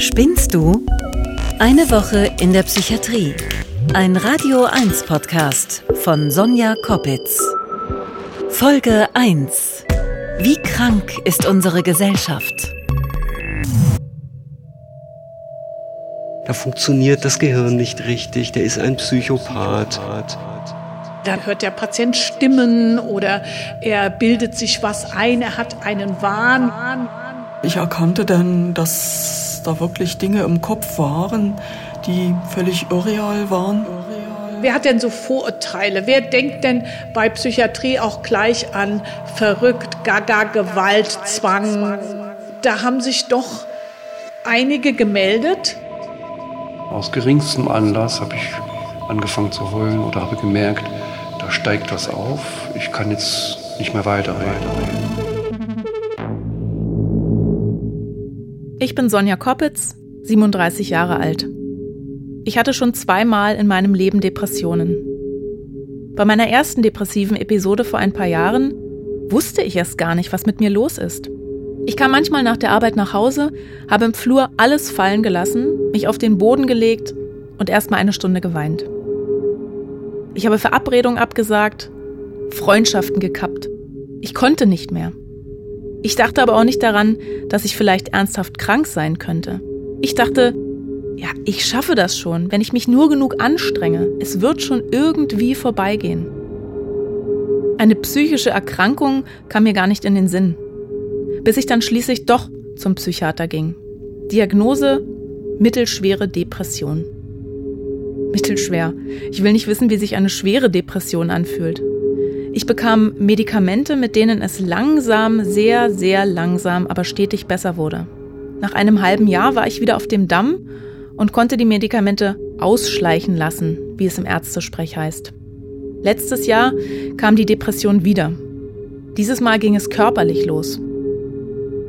Spinnst du? Eine Woche in der Psychiatrie. Ein Radio 1 Podcast von Sonja Koppitz. Folge 1. Wie krank ist unsere Gesellschaft? Da funktioniert das Gehirn nicht richtig, der ist ein Psychopath. Dann hört der Patient Stimmen oder er bildet sich was ein, er hat einen Wahn. Ich erkannte dann, dass da wirklich Dinge im Kopf waren, die völlig irreal waren. Wer hat denn so Vorurteile? Wer denkt denn bei Psychiatrie auch gleich an verrückt, gaga, Gewalt, Zwang? Da haben sich doch einige gemeldet. Aus geringstem Anlass habe ich angefangen zu heulen oder habe gemerkt, da steigt was auf. Ich kann jetzt nicht mehr weiterreden. Ich bin Sonja Koppitz, 37 Jahre alt. Ich hatte schon zweimal in meinem Leben Depressionen. Bei meiner ersten depressiven Episode vor ein paar Jahren wusste ich erst gar nicht, was mit mir los ist. Ich kam manchmal nach der Arbeit nach Hause, habe im Flur alles fallen gelassen, mich auf den Boden gelegt und erst mal eine Stunde geweint. Ich habe Verabredungen abgesagt, Freundschaften gekappt. Ich konnte nicht mehr. Ich dachte aber auch nicht daran, dass ich vielleicht ernsthaft krank sein könnte. Ich dachte, ja, ich schaffe das schon, wenn ich mich nur genug anstrenge. Es wird schon irgendwie vorbeigehen. Eine psychische Erkrankung kam mir gar nicht in den Sinn. Bis ich dann schließlich doch zum Psychiater ging. Diagnose mittelschwere Depression. Mittelschwer. Ich will nicht wissen, wie sich eine schwere Depression anfühlt. Ich bekam Medikamente, mit denen es langsam, sehr, sehr langsam, aber stetig besser wurde. Nach einem halben Jahr war ich wieder auf dem Damm und konnte die Medikamente ausschleichen lassen, wie es im Ärztesprech heißt. Letztes Jahr kam die Depression wieder. Dieses Mal ging es körperlich los.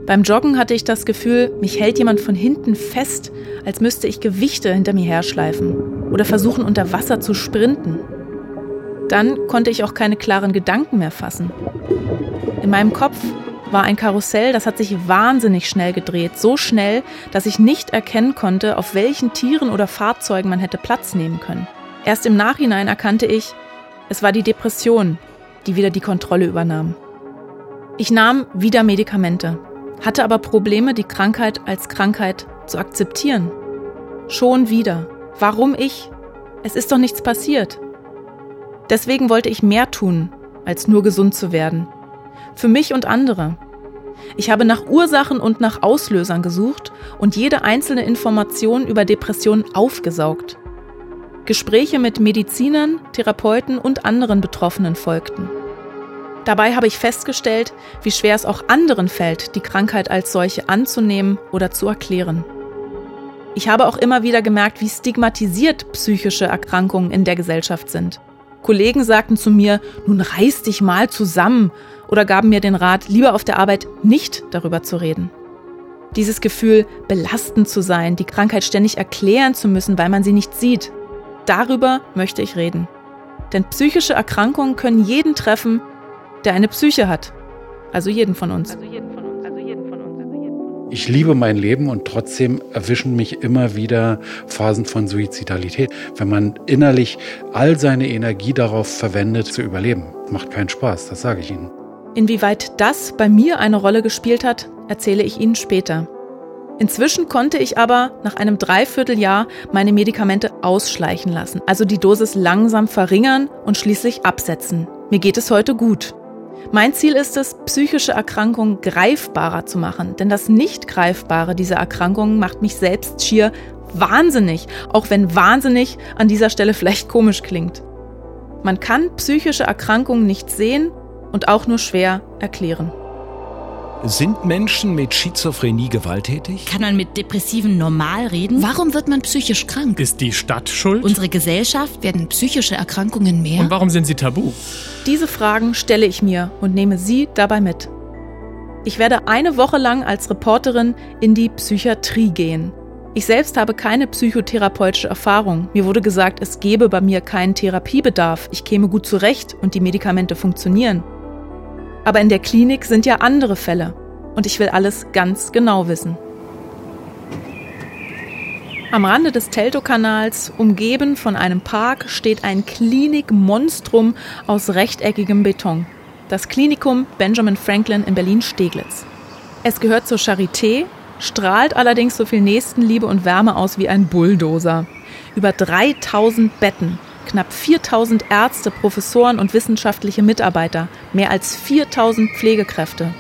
Beim Joggen hatte ich das Gefühl, mich hält jemand von hinten fest, als müsste ich Gewichte hinter mir herschleifen oder versuchen unter Wasser zu sprinten. Dann konnte ich auch keine klaren Gedanken mehr fassen. In meinem Kopf war ein Karussell, das hat sich wahnsinnig schnell gedreht, so schnell, dass ich nicht erkennen konnte, auf welchen Tieren oder Fahrzeugen man hätte Platz nehmen können. Erst im Nachhinein erkannte ich, es war die Depression, die wieder die Kontrolle übernahm. Ich nahm wieder Medikamente, hatte aber Probleme, die Krankheit als Krankheit zu akzeptieren. Schon wieder. Warum ich? Es ist doch nichts passiert. Deswegen wollte ich mehr tun, als nur gesund zu werden. Für mich und andere. Ich habe nach Ursachen und nach Auslösern gesucht und jede einzelne Information über Depressionen aufgesaugt. Gespräche mit Medizinern, Therapeuten und anderen Betroffenen folgten. Dabei habe ich festgestellt, wie schwer es auch anderen fällt, die Krankheit als solche anzunehmen oder zu erklären. Ich habe auch immer wieder gemerkt, wie stigmatisiert psychische Erkrankungen in der Gesellschaft sind. Kollegen sagten zu mir, nun reiß dich mal zusammen oder gaben mir den Rat, lieber auf der Arbeit nicht darüber zu reden. Dieses Gefühl, belastend zu sein, die Krankheit ständig erklären zu müssen, weil man sie nicht sieht, darüber möchte ich reden. Denn psychische Erkrankungen können jeden treffen, der eine Psyche hat. Also jeden von uns. Also jeden von. Ich liebe mein Leben und trotzdem erwischen mich immer wieder Phasen von Suizidalität. Wenn man innerlich all seine Energie darauf verwendet, zu überleben. Macht keinen Spaß, das sage ich Ihnen. Inwieweit das bei mir eine Rolle gespielt hat, erzähle ich Ihnen später. Inzwischen konnte ich aber nach einem Dreivierteljahr meine Medikamente ausschleichen lassen, also die Dosis langsam verringern und schließlich absetzen. Mir geht es heute gut. Mein Ziel ist es, psychische Erkrankungen greifbarer zu machen, denn das Nicht-Greifbare dieser Erkrankungen macht mich selbst schier wahnsinnig, auch wenn wahnsinnig an dieser Stelle vielleicht komisch klingt. Man kann psychische Erkrankungen nicht sehen und auch nur schwer erklären. Sind Menschen mit Schizophrenie gewalttätig? Kann man mit Depressiven normal reden? Warum wird man psychisch krank? Ist die Stadt schuld? Unsere Gesellschaft werden psychische Erkrankungen mehr? Und warum sind sie tabu? Diese Fragen stelle ich mir und nehme Sie dabei mit. Ich werde eine Woche lang als Reporterin in die Psychiatrie gehen. Ich selbst habe keine psychotherapeutische Erfahrung. Mir wurde gesagt, es gebe bei mir keinen Therapiebedarf, ich käme gut zurecht und die Medikamente funktionieren. Aber in der Klinik sind ja andere Fälle. Und ich will alles ganz genau wissen. Am Rande des Teltow-Kanals, umgeben von einem Park, steht ein Klinikmonstrum aus rechteckigem Beton. Das Klinikum Benjamin Franklin in Berlin-Steglitz. Es gehört zur Charité, strahlt allerdings so viel Nächstenliebe und Wärme aus wie ein Bulldozer. Über 3000 Betten, knapp 4000 Ärzte, Professoren und wissenschaftliche Mitarbeiter, mehr als 4000 Pflegekräfte,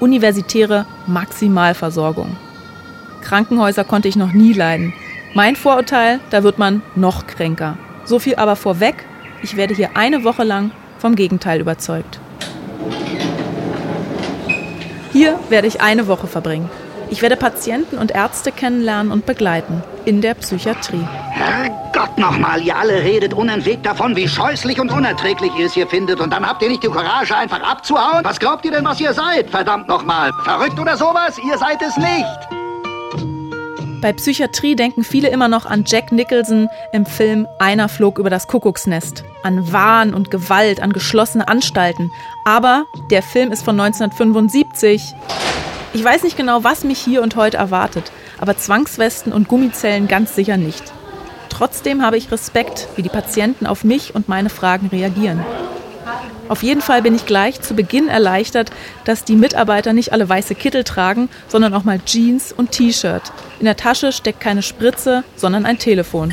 universitäre Maximalversorgung. Krankenhäuser konnte ich noch nie leiden. Mein Vorurteil, da wird man noch kränker. So viel aber vorweg, ich werde hier eine Woche lang vom Gegenteil überzeugt. Hier werde ich eine Woche verbringen. Ich werde Patienten und Ärzte kennenlernen und begleiten in der Psychiatrie. Herrgott nochmal, ihr alle redet unentwegt davon, wie scheußlich und unerträglich ihr es hier findet. Und dann habt ihr nicht die Courage, einfach abzuhauen? Was glaubt ihr denn, was ihr seid? Verdammt nochmal. Verrückt oder sowas? Ihr seid es nicht. Bei Psychiatrie denken viele immer noch an Jack Nicholson im Film Einer flog über das Kuckucksnest. An Wahn und Gewalt, an geschlossene Anstalten. Aber der Film ist von 1975. Ich weiß nicht genau, was mich hier und heute erwartet, aber Zwangswesten und Gummizellen ganz sicher nicht. Trotzdem habe ich Respekt, wie die Patienten auf mich und meine Fragen reagieren. Auf jeden Fall bin ich gleich zu Beginn erleichtert, dass die Mitarbeiter nicht alle weiße Kittel tragen, sondern auch mal Jeans und T-Shirt. In der Tasche steckt keine Spritze, sondern ein Telefon.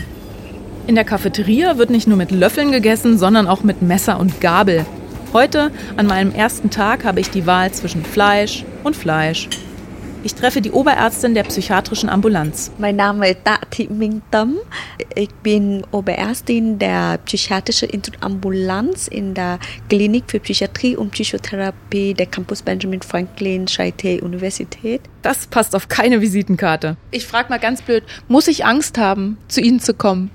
In der Cafeteria wird nicht nur mit Löffeln gegessen, sondern auch mit Messer und Gabel. Heute, an meinem ersten Tag, habe ich die Wahl zwischen Fleisch und Fleisch. Ich treffe die Oberärztin der psychiatrischen Ambulanz. Mein Name ist Tati Mingtam. Ich bin Oberärztin der psychiatrischen Ambulanz in der Klinik für Psychiatrie und Psychotherapie der Campus Benjamin Franklin Charité Universität. Das passt auf keine Visitenkarte. Ich frage mal ganz blöd, muss ich Angst haben, zu Ihnen zu kommen?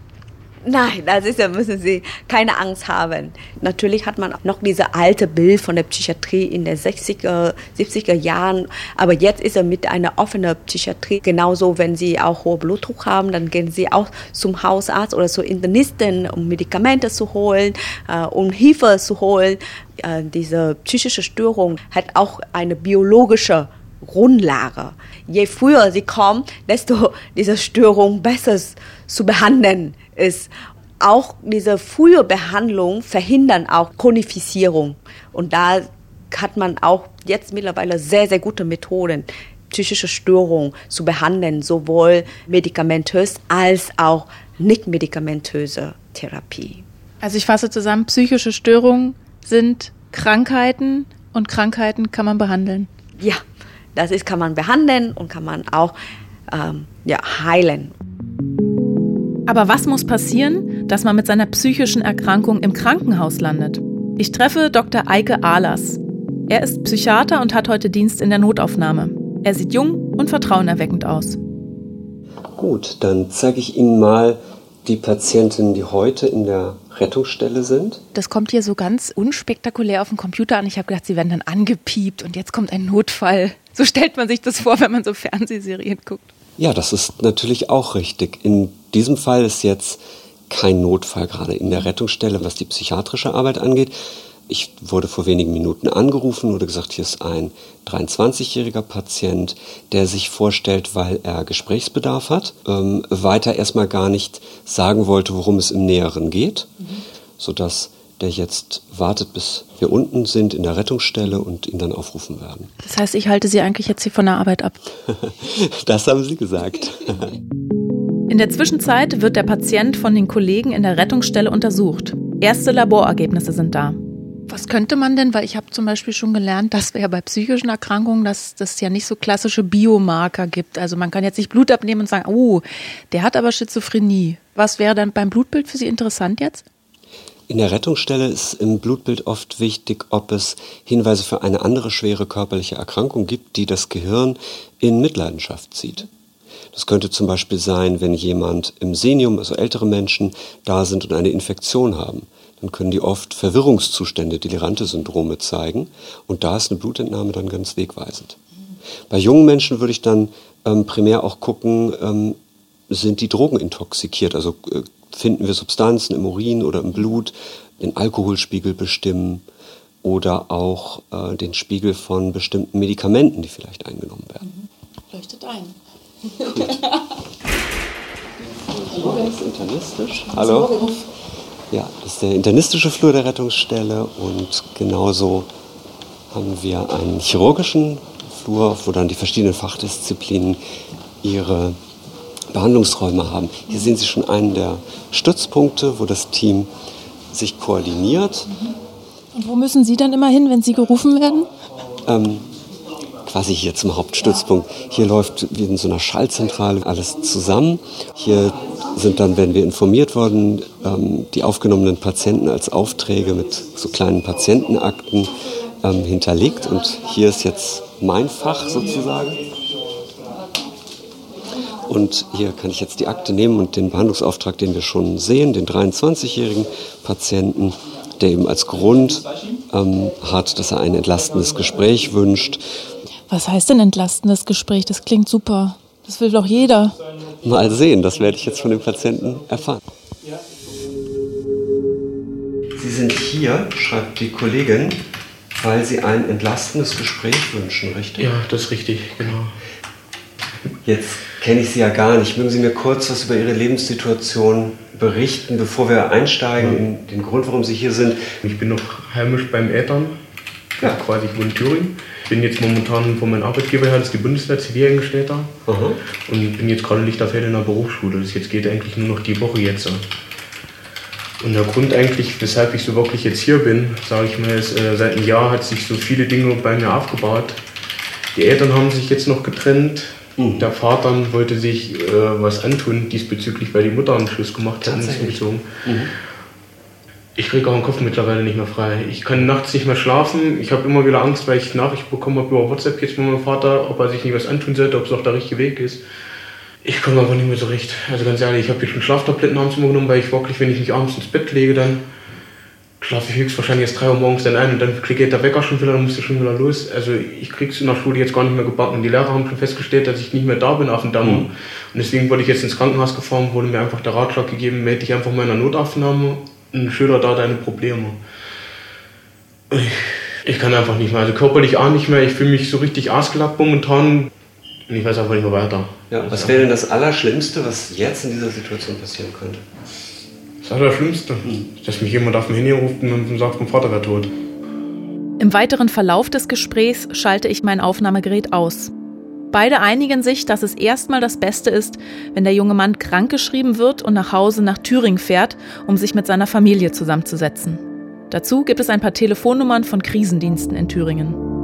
Nein, das ist ja, müssen Sie keine Angst haben. Natürlich hat man noch diese alte Bild von der Psychiatrie in den 60er, 70er Jahren, aber jetzt ist er mit einer offenen Psychiatrie. Genauso, wenn Sie auch hohe Blutdruck haben, dann gehen Sie auch zum Hausarzt oder zur Internisten, um Medikamente zu holen, äh, um Hilfe zu holen. Äh, diese psychische Störung hat auch eine biologische Grundlage. Je früher sie kommen, desto diese Störung besser zu behandeln ist. Auch diese frühe Behandlung verhindern auch Chronifizierung. Und da hat man auch jetzt mittlerweile sehr, sehr gute Methoden, psychische Störungen zu behandeln, sowohl medikamentös als auch nicht medikamentöse Therapie. Also ich fasse zusammen, psychische Störungen sind Krankheiten und Krankheiten kann man behandeln. Ja, das ist, kann man behandeln und kann man auch ähm, ja, heilen. Aber was muss passieren, dass man mit seiner psychischen Erkrankung im Krankenhaus landet? Ich treffe Dr. Eike Ahlers. Er ist Psychiater und hat heute Dienst in der Notaufnahme. Er sieht jung und vertrauenerweckend aus. Gut, dann zeige ich Ihnen mal die Patientinnen, die heute in der Rettungsstelle sind. Das kommt hier so ganz unspektakulär auf dem Computer an. Ich habe gedacht, sie werden dann angepiept und jetzt kommt ein Notfall. So stellt man sich das vor, wenn man so Fernsehserien guckt. Ja, das ist natürlich auch richtig. In diesem Fall ist jetzt kein Notfall gerade in der Rettungsstelle, was die psychiatrische Arbeit angeht. Ich wurde vor wenigen Minuten angerufen, wurde gesagt, hier ist ein 23-jähriger Patient, der sich vorstellt, weil er Gesprächsbedarf hat, ähm, weiter erstmal gar nicht sagen wollte, worum es im Näheren geht, mhm. sodass der jetzt wartet, bis wir unten sind in der Rettungsstelle und ihn dann aufrufen werden. Das heißt, ich halte Sie eigentlich jetzt hier von der Arbeit ab. das haben Sie gesagt. In der Zwischenzeit wird der Patient von den Kollegen in der Rettungsstelle untersucht. Erste Laborergebnisse sind da. Was könnte man denn, weil ich habe zum Beispiel schon gelernt, dass wir ja bei psychischen Erkrankungen, dass das ja nicht so klassische Biomarker gibt. Also man kann jetzt nicht Blut abnehmen und sagen, oh, der hat aber Schizophrenie. Was wäre dann beim Blutbild für Sie interessant jetzt? In der Rettungsstelle ist im Blutbild oft wichtig, ob es Hinweise für eine andere schwere körperliche Erkrankung gibt, die das Gehirn in Mitleidenschaft zieht. Das könnte zum Beispiel sein, wenn jemand im Senium, also ältere Menschen, da sind und eine Infektion haben. Dann können die oft Verwirrungszustände, delirante Syndrome zeigen. Und da ist eine Blutentnahme dann ganz wegweisend. Bei jungen Menschen würde ich dann ähm, primär auch gucken, ähm, sind die Drogen intoxikiert, also äh, finden wir Substanzen im Urin oder im Blut, den Alkoholspiegel bestimmen oder auch äh, den Spiegel von bestimmten Medikamenten, die vielleicht eingenommen werden. Mhm. Leuchtet ein. Das ist internistisch. Hallo. Ja, das ist der internistische Flur der Rettungsstelle und genauso haben wir einen chirurgischen Flur, wo dann die verschiedenen Fachdisziplinen ihre Behandlungsräume haben. Hier sehen Sie schon einen der Stützpunkte, wo das Team sich koordiniert. Und wo müssen Sie dann immer hin, wenn Sie gerufen werden? Ähm, quasi hier zum Hauptstützpunkt. Hier läuft wie in so einer Schallzentrale alles zusammen. Hier sind dann, wenn wir informiert worden, ähm, die aufgenommenen Patienten als Aufträge mit so kleinen Patientenakten ähm, hinterlegt. Und hier ist jetzt mein Fach sozusagen. Und hier kann ich jetzt die Akte nehmen und den Behandlungsauftrag, den wir schon sehen, den 23-jährigen Patienten, der eben als Grund ähm, hat, dass er ein entlastendes Gespräch wünscht. Was heißt denn entlastendes Gespräch? Das klingt super. Das will doch jeder. Mal sehen, das werde ich jetzt von dem Patienten erfahren. Sie sind hier, schreibt die Kollegin, weil Sie ein entlastendes Gespräch wünschen, richtig? Ja, das ist richtig, genau. Jetzt kenne ich Sie ja gar nicht. Mögen Sie mir kurz was über Ihre Lebenssituation berichten, bevor wir einsteigen in den Grund, warum Sie hier sind? Ich bin noch heimisch beim Eltern, ja. quasi ich wohne in Thüringen. Ich bin jetzt momentan von meinem Arbeitgeber her, das ist die Bundeswehr Zivilangestellter. Aha. Und bin jetzt gerade Lichterfeld in der Berufsschule. Das jetzt geht eigentlich nur noch die Woche jetzt. Und der Grund eigentlich, weshalb ich so wirklich jetzt hier bin, sage ich mal, ist, äh, seit einem Jahr hat sich so viele Dinge bei mir aufgebaut. Die Eltern haben sich jetzt noch getrennt. Mhm. Der Vater wollte sich äh, was antun diesbezüglich, weil die Mutter einen Schluss gemacht hat und ist umgezogen. Mhm. Ich kriege auch den Kopf mittlerweile nicht mehr frei. Ich kann nachts nicht mehr schlafen. Ich habe immer wieder Angst, weil ich Nachricht bekommen habe über WhatsApp jetzt von meinem Vater, ob er sich nicht was antun sollte, ob es auch der richtige Weg ist. Ich komme aber nicht mehr so recht. Also ganz ehrlich, ich habe jetzt schon Schlaftabletten abends immer genommen, weil ich wirklich, wenn ich mich abends ins Bett lege, dann schlafe ich höchstwahrscheinlich erst 3 Uhr morgens dann ein und dann klingelt der Wecker schon wieder, dann muss ich schon wieder los. Also ich krieg's in der Schule jetzt gar nicht mehr gebacken. Und die Lehrer haben schon festgestellt, dass ich nicht mehr da bin auf dem Damm. Mhm. Und deswegen wurde ich jetzt ins Krankenhaus gefahren, wurde mir einfach der Ratschlag gegeben, melde dich einfach mal in der Notaufnahme und schilder da deine Probleme. Ich, ich kann einfach nicht mehr, also körperlich auch nicht mehr. Ich fühle mich so richtig ausgelappt momentan und ich weiß einfach nicht mehr weiter. Ja, was wäre denn das Allerschlimmste, was jetzt in dieser Situation passieren könnte? Das Allerschlimmste, dass mich jemand auf dem Handy ruft und sagt, mein Vater wäre tot. Im weiteren Verlauf des Gesprächs schalte ich mein Aufnahmegerät aus. Beide einigen sich, dass es erstmal das Beste ist, wenn der junge Mann krankgeschrieben wird und nach Hause nach Thüringen fährt, um sich mit seiner Familie zusammenzusetzen. Dazu gibt es ein paar Telefonnummern von Krisendiensten in Thüringen.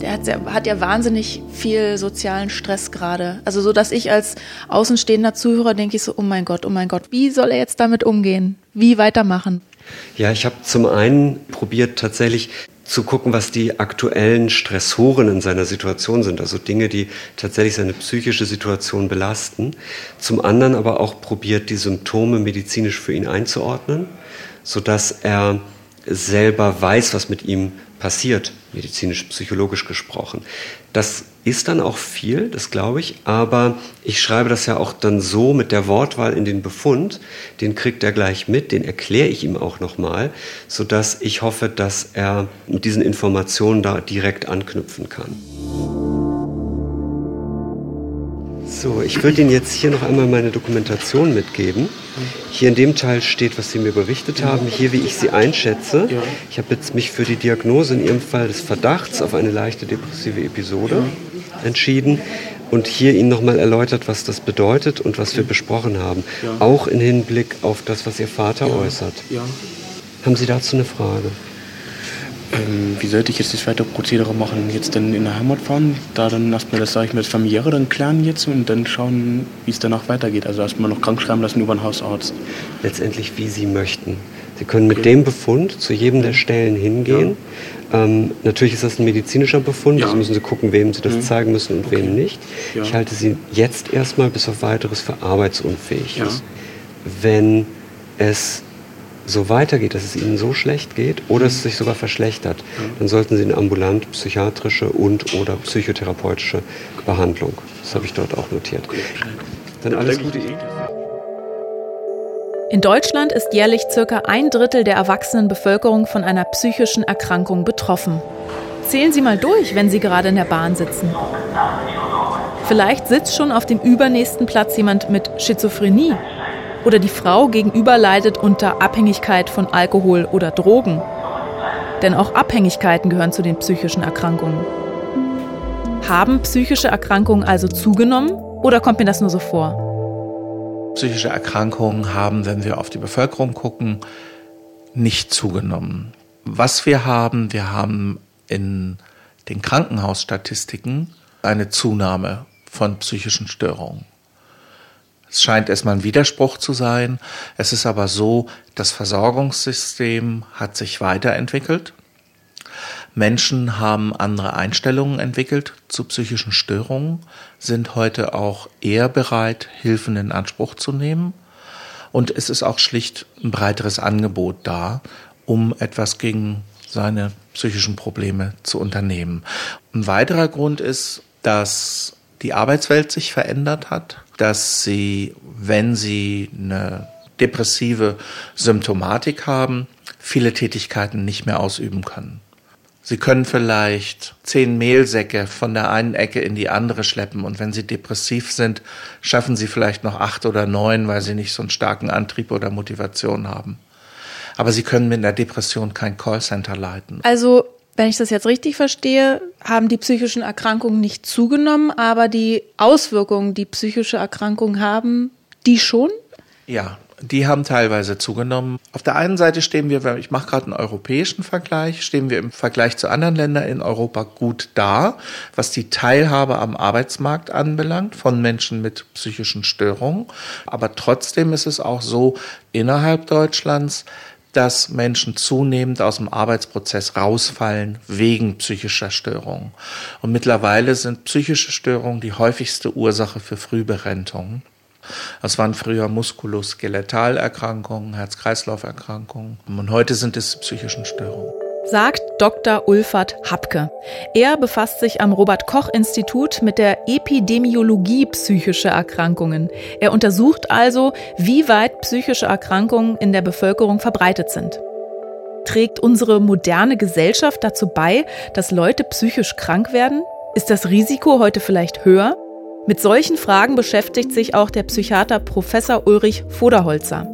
Der hat, der hat ja wahnsinnig viel sozialen Stress gerade. Also so, dass ich als außenstehender Zuhörer denke ich so, oh mein Gott, oh mein Gott, wie soll er jetzt damit umgehen? Wie weitermachen? Ja, ich habe zum einen probiert tatsächlich zu gucken, was die aktuellen Stressoren in seiner Situation sind, also Dinge, die tatsächlich seine psychische Situation belasten. Zum anderen aber auch probiert, die Symptome medizinisch für ihn einzuordnen, sodass er selber weiß, was mit ihm passiert, medizinisch, psychologisch gesprochen. Das ist dann auch viel, das glaube ich, aber ich schreibe das ja auch dann so mit der Wortwahl in den Befund, den kriegt er gleich mit, den erkläre ich ihm auch nochmal, sodass ich hoffe, dass er mit diesen Informationen da direkt anknüpfen kann. So, ich würde Ihnen jetzt hier noch einmal meine Dokumentation mitgeben. Hier in dem Teil steht, was Sie mir berichtet haben, hier wie ich Sie einschätze. Ich habe jetzt mich für die Diagnose in Ihrem Fall des Verdachts auf eine leichte depressive Episode entschieden und hier Ihnen nochmal erläutert, was das bedeutet und was wir besprochen haben. Auch im Hinblick auf das, was Ihr Vater äußert. Haben Sie dazu eine Frage? Ähm, wie sollte ich jetzt das weitere Prozedere machen? Jetzt dann in der Heimat fahren, da dann erstmal das, sage ich mir, das Familiäre dann klären jetzt und dann schauen, wie es danach weitergeht. Also erstmal noch krank schreiben lassen über einen Hausarzt. Letztendlich, wie Sie möchten. Sie können mit okay. dem Befund zu jedem der Stellen hingehen. Ja. Ähm, natürlich ist das ein medizinischer Befund, ja. also müssen Sie gucken, wem Sie das mhm. zeigen müssen und okay. wem nicht. Ja. Ich halte Sie jetzt erstmal bis auf weiteres für arbeitsunfähig. Wenn es so weitergeht, dass es ihnen so schlecht geht oder es sich sogar verschlechtert, dann sollten sie eine ambulant psychiatrische und oder psychotherapeutische Behandlung. Das habe ich dort auch notiert. Dann alles Gute Ihnen. In Deutschland ist jährlich circa ein Drittel der erwachsenen Bevölkerung von einer psychischen Erkrankung betroffen. Zählen Sie mal durch, wenn Sie gerade in der Bahn sitzen. Vielleicht sitzt schon auf dem übernächsten Platz jemand mit Schizophrenie. Oder die Frau gegenüber leidet unter Abhängigkeit von Alkohol oder Drogen. Denn auch Abhängigkeiten gehören zu den psychischen Erkrankungen. Haben psychische Erkrankungen also zugenommen oder kommt mir das nur so vor? Psychische Erkrankungen haben, wenn wir auf die Bevölkerung gucken, nicht zugenommen. Was wir haben, wir haben in den Krankenhausstatistiken eine Zunahme von psychischen Störungen. Es scheint erstmal ein Widerspruch zu sein. Es ist aber so, das Versorgungssystem hat sich weiterentwickelt. Menschen haben andere Einstellungen entwickelt zu psychischen Störungen, sind heute auch eher bereit, Hilfen in Anspruch zu nehmen. Und es ist auch schlicht ein breiteres Angebot da, um etwas gegen seine psychischen Probleme zu unternehmen. Ein weiterer Grund ist, dass die Arbeitswelt sich verändert hat, dass sie, wenn sie eine depressive Symptomatik haben, viele Tätigkeiten nicht mehr ausüben können. Sie können vielleicht zehn Mehlsäcke von der einen Ecke in die andere schleppen und wenn Sie depressiv sind, schaffen Sie vielleicht noch acht oder neun, weil Sie nicht so einen starken Antrieb oder Motivation haben. Aber Sie können mit einer Depression kein Callcenter leiten. Also, wenn ich das jetzt richtig verstehe, haben die psychischen Erkrankungen nicht zugenommen, aber die Auswirkungen, die psychische Erkrankungen haben, die schon? Ja, die haben teilweise zugenommen. Auf der einen Seite stehen wir, ich mache gerade einen europäischen Vergleich, stehen wir im Vergleich zu anderen Ländern in Europa gut da, was die Teilhabe am Arbeitsmarkt anbelangt von Menschen mit psychischen Störungen. Aber trotzdem ist es auch so innerhalb Deutschlands, dass Menschen zunehmend aus dem Arbeitsprozess rausfallen wegen psychischer Störungen. Und mittlerweile sind psychische Störungen die häufigste Ursache für Frühberentungen. Das waren früher Muskuloskelettalerkrankungen, Herz-Kreislauf-Erkrankungen und heute sind es psychischen Störungen. Sagt Dr. Ulfert Hapke. Er befasst sich am Robert-Koch-Institut mit der Epidemiologie psychischer Erkrankungen. Er untersucht also, wie weit psychische Erkrankungen in der Bevölkerung verbreitet sind. Trägt unsere moderne Gesellschaft dazu bei, dass Leute psychisch krank werden? Ist das Risiko heute vielleicht höher? Mit solchen Fragen beschäftigt sich auch der Psychiater Professor Ulrich Voderholzer.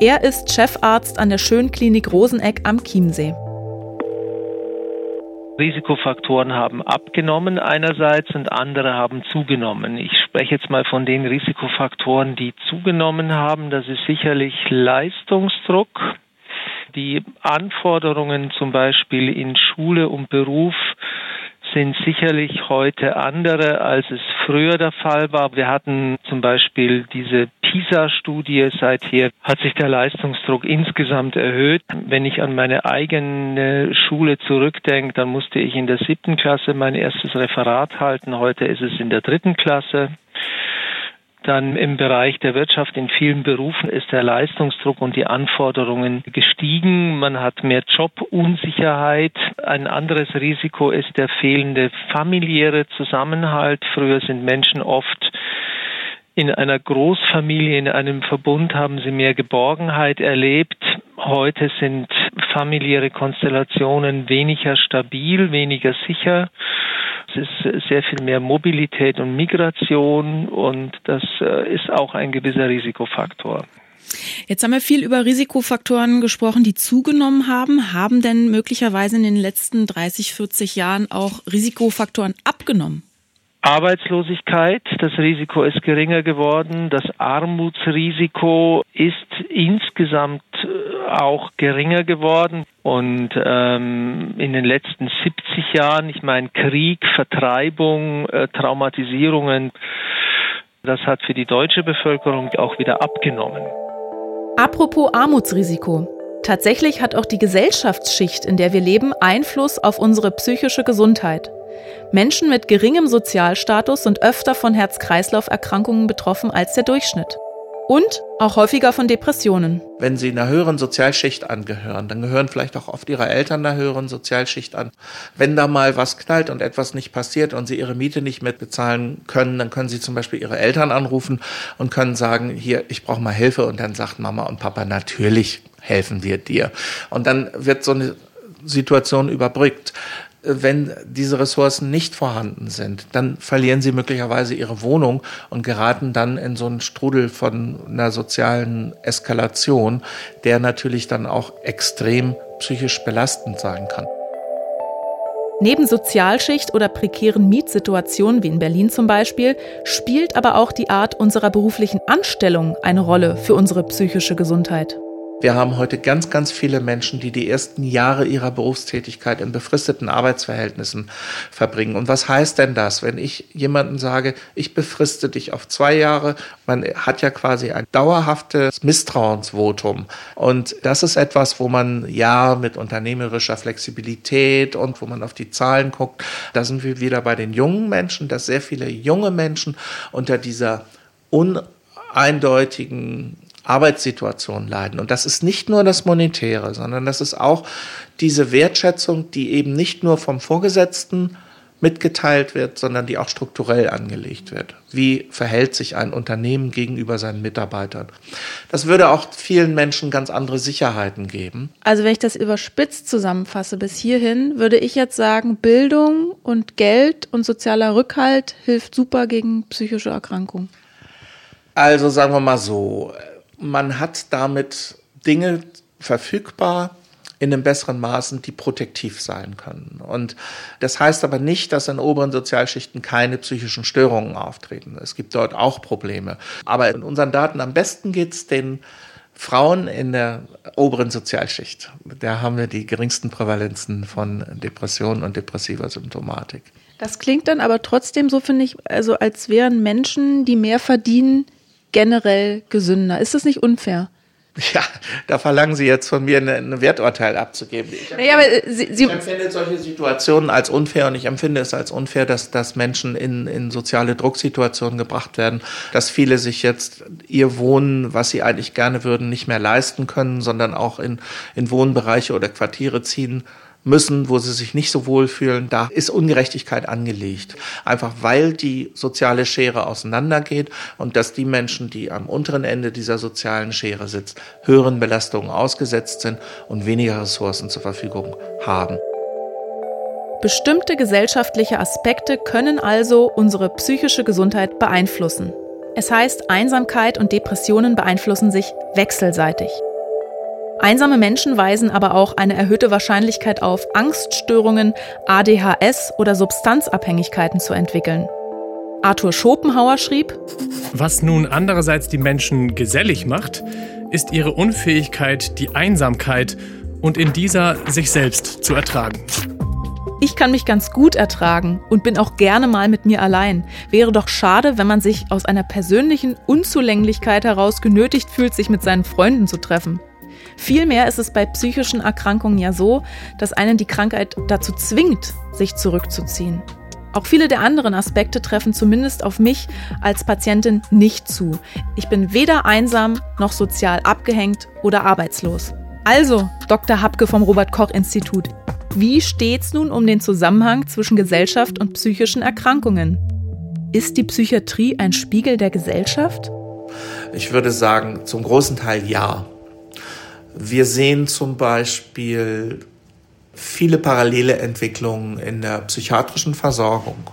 Er ist Chefarzt an der Schönklinik Roseneck am Chiemsee. Risikofaktoren haben abgenommen einerseits und andere haben zugenommen. Ich spreche jetzt mal von den Risikofaktoren, die zugenommen haben. Das ist sicherlich Leistungsdruck. Die Anforderungen zum Beispiel in Schule und Beruf sind sicherlich heute andere, als es früher der Fall war. Wir hatten zum Beispiel diese PISA-Studie. Seither hat sich der Leistungsdruck insgesamt erhöht. Wenn ich an meine eigene Schule zurückdenke, dann musste ich in der siebten Klasse mein erstes Referat halten. Heute ist es in der dritten Klasse. Dann im Bereich der Wirtschaft in vielen Berufen ist der Leistungsdruck und die Anforderungen gestiegen. Man hat mehr Jobunsicherheit. Ein anderes Risiko ist der fehlende familiäre Zusammenhalt. Früher sind Menschen oft in einer Großfamilie, in einem Verbund haben sie mehr Geborgenheit erlebt. Heute sind familiäre Konstellationen weniger stabil, weniger sicher. Es ist sehr viel mehr Mobilität und Migration und das äh, ist auch ein gewisser Risikofaktor. Jetzt haben wir viel über Risikofaktoren gesprochen, die zugenommen haben. Haben denn möglicherweise in den letzten 30, 40 Jahren auch Risikofaktoren abgenommen? Arbeitslosigkeit, das Risiko ist geringer geworden, das Armutsrisiko ist insgesamt äh, auch geringer geworden und ähm, in den letzten 70 Jahren, ich meine Krieg, Vertreibung, äh, Traumatisierungen, das hat für die deutsche Bevölkerung auch wieder abgenommen. Apropos Armutsrisiko. Tatsächlich hat auch die Gesellschaftsschicht, in der wir leben, Einfluss auf unsere psychische Gesundheit. Menschen mit geringem Sozialstatus sind öfter von Herz-Kreislauf-Erkrankungen betroffen als der Durchschnitt. Und auch häufiger von Depressionen. Wenn Sie einer höheren Sozialschicht angehören, dann gehören vielleicht auch oft Ihre Eltern einer höheren Sozialschicht an. Wenn da mal was knallt und etwas nicht passiert und Sie Ihre Miete nicht mehr bezahlen können, dann können Sie zum Beispiel Ihre Eltern anrufen und können sagen, hier, ich brauche mal Hilfe. Und dann sagt Mama und Papa, natürlich helfen wir dir. Und dann wird so eine Situation überbrückt wenn diese Ressourcen nicht vorhanden sind, dann verlieren sie möglicherweise ihre Wohnung und geraten dann in so einen Strudel von einer sozialen Eskalation, der natürlich dann auch extrem psychisch belastend sein kann. Neben Sozialschicht oder prekären Mietsituationen wie in Berlin zum Beispiel spielt aber auch die Art unserer beruflichen Anstellung eine Rolle für unsere psychische Gesundheit. Wir haben heute ganz, ganz viele Menschen, die die ersten Jahre ihrer Berufstätigkeit in befristeten Arbeitsverhältnissen verbringen. Und was heißt denn das, wenn ich jemanden sage, ich befriste dich auf zwei Jahre? Man hat ja quasi ein dauerhaftes Misstrauensvotum. Und das ist etwas, wo man ja mit unternehmerischer Flexibilität und wo man auf die Zahlen guckt, da sind wir wieder bei den jungen Menschen, dass sehr viele junge Menschen unter dieser uneindeutigen Arbeitssituation leiden. Und das ist nicht nur das Monetäre, sondern das ist auch diese Wertschätzung, die eben nicht nur vom Vorgesetzten mitgeteilt wird, sondern die auch strukturell angelegt wird. Wie verhält sich ein Unternehmen gegenüber seinen Mitarbeitern? Das würde auch vielen Menschen ganz andere Sicherheiten geben. Also wenn ich das überspitzt zusammenfasse bis hierhin, würde ich jetzt sagen, Bildung und Geld und sozialer Rückhalt hilft super gegen psychische Erkrankungen. Also sagen wir mal so, man hat damit Dinge verfügbar in einem besseren Maßen, die protektiv sein können. Und das heißt aber nicht, dass in oberen Sozialschichten keine psychischen Störungen auftreten. Es gibt dort auch Probleme. Aber in unseren Daten am besten geht es den Frauen in der oberen Sozialschicht. Da haben wir die geringsten Prävalenzen von Depressionen und depressiver Symptomatik. Das klingt dann aber trotzdem so, finde ich, also als wären Menschen, die mehr verdienen, generell gesünder. Ist das nicht unfair? Ja, da verlangen Sie jetzt von mir ein Werturteil abzugeben. Ich, naja, aber Sie, Sie ich empfinde solche Situationen als unfair und ich empfinde es als unfair, dass, dass Menschen in, in soziale Drucksituationen gebracht werden, dass viele sich jetzt ihr Wohnen, was sie eigentlich gerne würden, nicht mehr leisten können, sondern auch in, in Wohnbereiche oder Quartiere ziehen müssen, wo sie sich nicht so wohl fühlen, da ist Ungerechtigkeit angelegt. Einfach weil die soziale Schere auseinandergeht und dass die Menschen, die am unteren Ende dieser sozialen Schere sitzen, höheren Belastungen ausgesetzt sind und weniger Ressourcen zur Verfügung haben. Bestimmte gesellschaftliche Aspekte können also unsere psychische Gesundheit beeinflussen. Es heißt, Einsamkeit und Depressionen beeinflussen sich wechselseitig. Einsame Menschen weisen aber auch eine erhöhte Wahrscheinlichkeit auf, Angststörungen, ADHS oder Substanzabhängigkeiten zu entwickeln. Arthur Schopenhauer schrieb, Was nun andererseits die Menschen gesellig macht, ist ihre Unfähigkeit, die Einsamkeit und in dieser sich selbst zu ertragen. Ich kann mich ganz gut ertragen und bin auch gerne mal mit mir allein. Wäre doch schade, wenn man sich aus einer persönlichen Unzulänglichkeit heraus genötigt fühlt, sich mit seinen Freunden zu treffen. Vielmehr ist es bei psychischen Erkrankungen ja so, dass einen die Krankheit dazu zwingt, sich zurückzuziehen. Auch viele der anderen Aspekte treffen zumindest auf mich als Patientin nicht zu. Ich bin weder einsam noch sozial abgehängt oder arbeitslos. Also, Dr. Hapke vom Robert Koch Institut, wie steht's nun um den Zusammenhang zwischen Gesellschaft und psychischen Erkrankungen? Ist die Psychiatrie ein Spiegel der Gesellschaft? Ich würde sagen, zum großen Teil ja. Wir sehen zum Beispiel viele parallele Entwicklungen in der psychiatrischen Versorgung.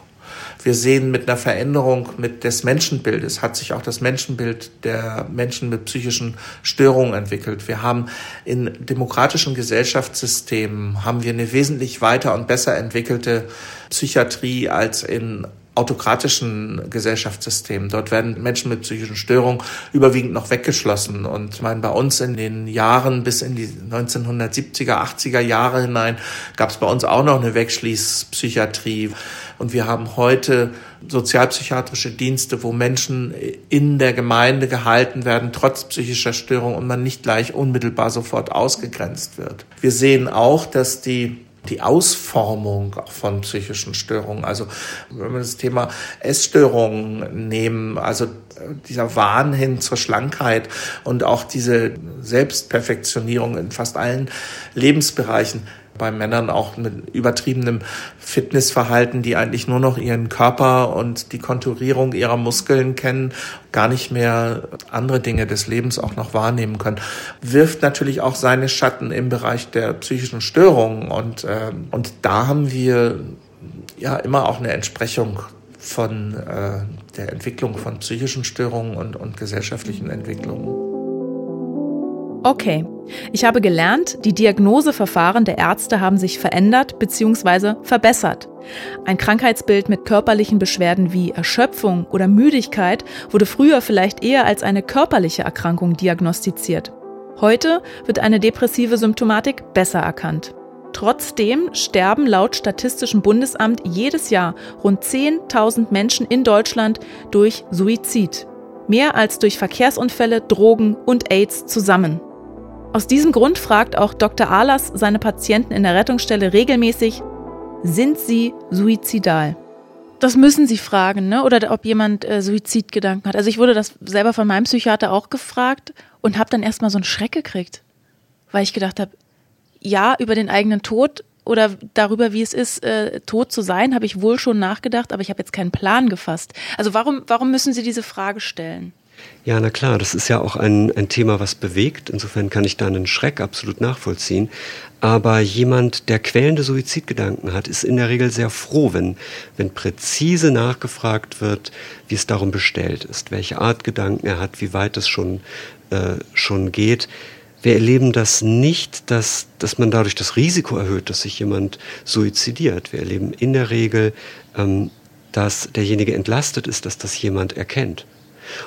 Wir sehen mit einer Veränderung mit des Menschenbildes hat sich auch das Menschenbild der Menschen mit psychischen Störungen entwickelt. Wir haben in demokratischen Gesellschaftssystemen haben wir eine wesentlich weiter und besser entwickelte Psychiatrie als in autokratischen Gesellschaftssystemen. Dort werden Menschen mit psychischen Störungen überwiegend noch weggeschlossen. Und ich meine, bei uns in den Jahren bis in die 1970er, 80er Jahre hinein gab es bei uns auch noch eine Wegschließpsychiatrie. Und wir haben heute sozialpsychiatrische Dienste, wo Menschen in der Gemeinde gehalten werden, trotz psychischer Störung und man nicht gleich unmittelbar sofort ausgegrenzt wird. Wir sehen auch, dass die die Ausformung von psychischen Störungen. Also wenn wir das Thema Essstörungen nehmen, also dieser Wahn hin zur Schlankheit und auch diese Selbstperfektionierung in fast allen Lebensbereichen, bei Männern auch mit übertriebenem Fitnessverhalten, die eigentlich nur noch ihren Körper und die Konturierung ihrer Muskeln kennen, gar nicht mehr andere Dinge des Lebens auch noch wahrnehmen können, wirft natürlich auch seine Schatten im Bereich der psychischen Störungen und äh, und da haben wir ja immer auch eine Entsprechung von äh, der Entwicklung von psychischen Störungen und, und gesellschaftlichen Entwicklungen. Okay, ich habe gelernt, die Diagnoseverfahren der Ärzte haben sich verändert bzw. verbessert. Ein Krankheitsbild mit körperlichen Beschwerden wie Erschöpfung oder Müdigkeit wurde früher vielleicht eher als eine körperliche Erkrankung diagnostiziert. Heute wird eine depressive Symptomatik besser erkannt. Trotzdem sterben laut Statistischem Bundesamt jedes Jahr rund 10.000 Menschen in Deutschland durch Suizid. Mehr als durch Verkehrsunfälle, Drogen und AIDS zusammen. Aus diesem Grund fragt auch Dr. Ahlers seine Patienten in der Rettungsstelle regelmäßig, sind sie suizidal? Das müssen sie fragen, ne? Oder ob jemand äh, Suizidgedanken hat. Also ich wurde das selber von meinem Psychiater auch gefragt und habe dann erstmal so einen Schreck gekriegt, weil ich gedacht habe, ja, über den eigenen Tod oder darüber, wie es ist, äh, tot zu sein, habe ich wohl schon nachgedacht, aber ich habe jetzt keinen Plan gefasst. Also warum, warum müssen Sie diese Frage stellen? Ja, na klar, das ist ja auch ein, ein Thema, was bewegt. Insofern kann ich da einen Schreck absolut nachvollziehen. Aber jemand, der quälende Suizidgedanken hat, ist in der Regel sehr froh, wenn, wenn präzise nachgefragt wird, wie es darum bestellt ist, welche Art Gedanken er hat, wie weit es schon, äh, schon geht. Wir erleben das nicht, dass, dass man dadurch das Risiko erhöht, dass sich jemand suizidiert. Wir erleben in der Regel, ähm, dass derjenige entlastet ist, dass das jemand erkennt.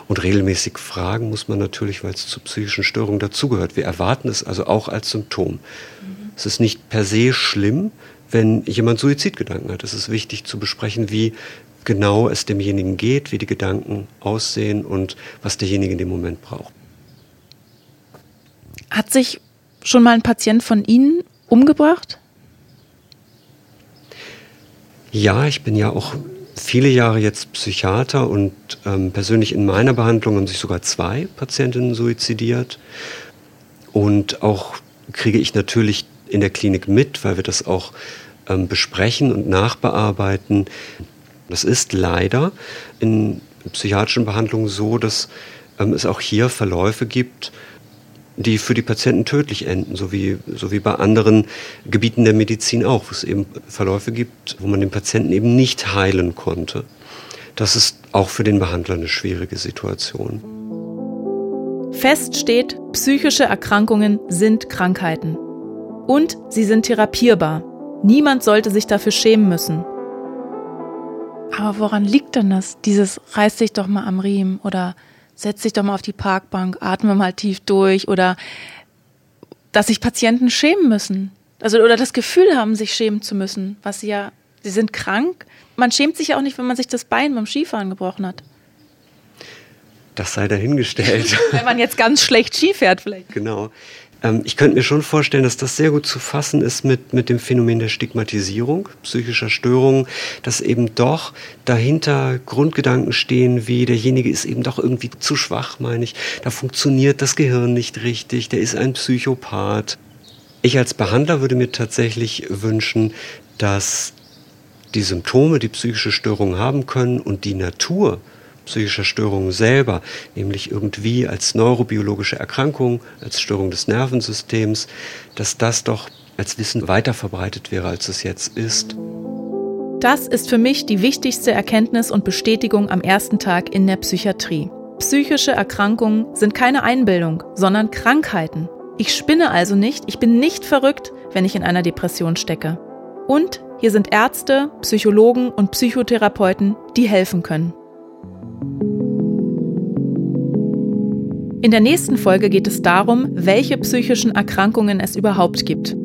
Und regelmäßig fragen muss man natürlich, weil es zu psychischen Störungen dazugehört. Wir erwarten es also auch als Symptom. Mhm. Es ist nicht per se schlimm, wenn jemand Suizidgedanken hat. Es ist wichtig zu besprechen, wie genau es demjenigen geht, wie die Gedanken aussehen und was derjenige in dem Moment braucht. Hat sich schon mal ein Patient von Ihnen umgebracht? Ja, ich bin ja auch viele Jahre jetzt Psychiater und ähm, persönlich in meiner Behandlung haben sich sogar zwei Patientinnen suizidiert. Und auch kriege ich natürlich in der Klinik mit, weil wir das auch ähm, besprechen und nachbearbeiten. Das ist leider in psychiatrischen Behandlungen so, dass ähm, es auch hier Verläufe gibt, die für die Patienten tödlich enden, so wie, so wie bei anderen Gebieten der Medizin auch, wo es eben Verläufe gibt, wo man den Patienten eben nicht heilen konnte. Das ist auch für den Behandler eine schwierige Situation. Fest steht, psychische Erkrankungen sind Krankheiten. Und sie sind therapierbar. Niemand sollte sich dafür schämen müssen. Aber woran liegt denn das? Dieses reiß dich doch mal am Riemen oder setz dich doch mal auf die Parkbank, atme mal tief durch oder dass sich Patienten schämen müssen. Also oder das Gefühl haben, sich schämen zu müssen, was sie ja, sie sind krank. Man schämt sich ja auch nicht, wenn man sich das Bein beim Skifahren gebrochen hat. Das sei dahingestellt. wenn man jetzt ganz schlecht Ski fährt vielleicht. Genau. Ähm, ich könnte mir schon vorstellen, dass das sehr gut zu fassen ist mit, mit dem Phänomen der Stigmatisierung psychischer Störungen, dass eben doch dahinter Grundgedanken stehen, wie derjenige ist eben doch irgendwie zu schwach, meine ich. Da funktioniert das Gehirn nicht richtig, der ist ein Psychopath. Ich als Behandler würde mir tatsächlich wünschen, dass die Symptome, die psychische Störungen haben können und die Natur psychischer Störungen selber, nämlich irgendwie als neurobiologische Erkrankung, als Störung des Nervensystems, dass das doch als Wissen weiter verbreitet wäre, als es jetzt ist. Das ist für mich die wichtigste Erkenntnis und Bestätigung am ersten Tag in der Psychiatrie. Psychische Erkrankungen sind keine Einbildung, sondern Krankheiten. Ich spinne also nicht, ich bin nicht verrückt, wenn ich in einer Depression stecke. Und hier sind Ärzte, Psychologen und Psychotherapeuten, die helfen können. In der nächsten Folge geht es darum, welche psychischen Erkrankungen es überhaupt gibt.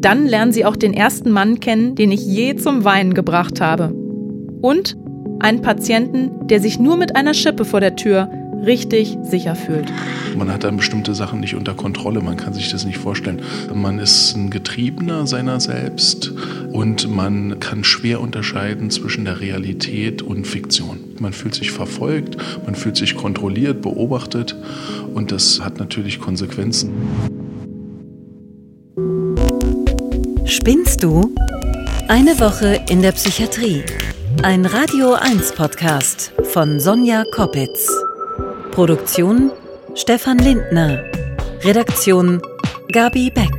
Dann lernen Sie auch den ersten Mann kennen, den ich je zum Weinen gebracht habe. Und einen Patienten, der sich nur mit einer Schippe vor der Tür richtig sicher fühlt. Man hat dann bestimmte Sachen nicht unter Kontrolle, man kann sich das nicht vorstellen. Man ist ein Getriebener seiner selbst und man kann schwer unterscheiden zwischen der Realität und Fiktion. Man fühlt sich verfolgt, man fühlt sich kontrolliert, beobachtet und das hat natürlich Konsequenzen. Spinnst du? Eine Woche in der Psychiatrie. Ein Radio 1 Podcast von Sonja Koppitz. Produktion Stefan Lindner. Redaktion Gabi Beck.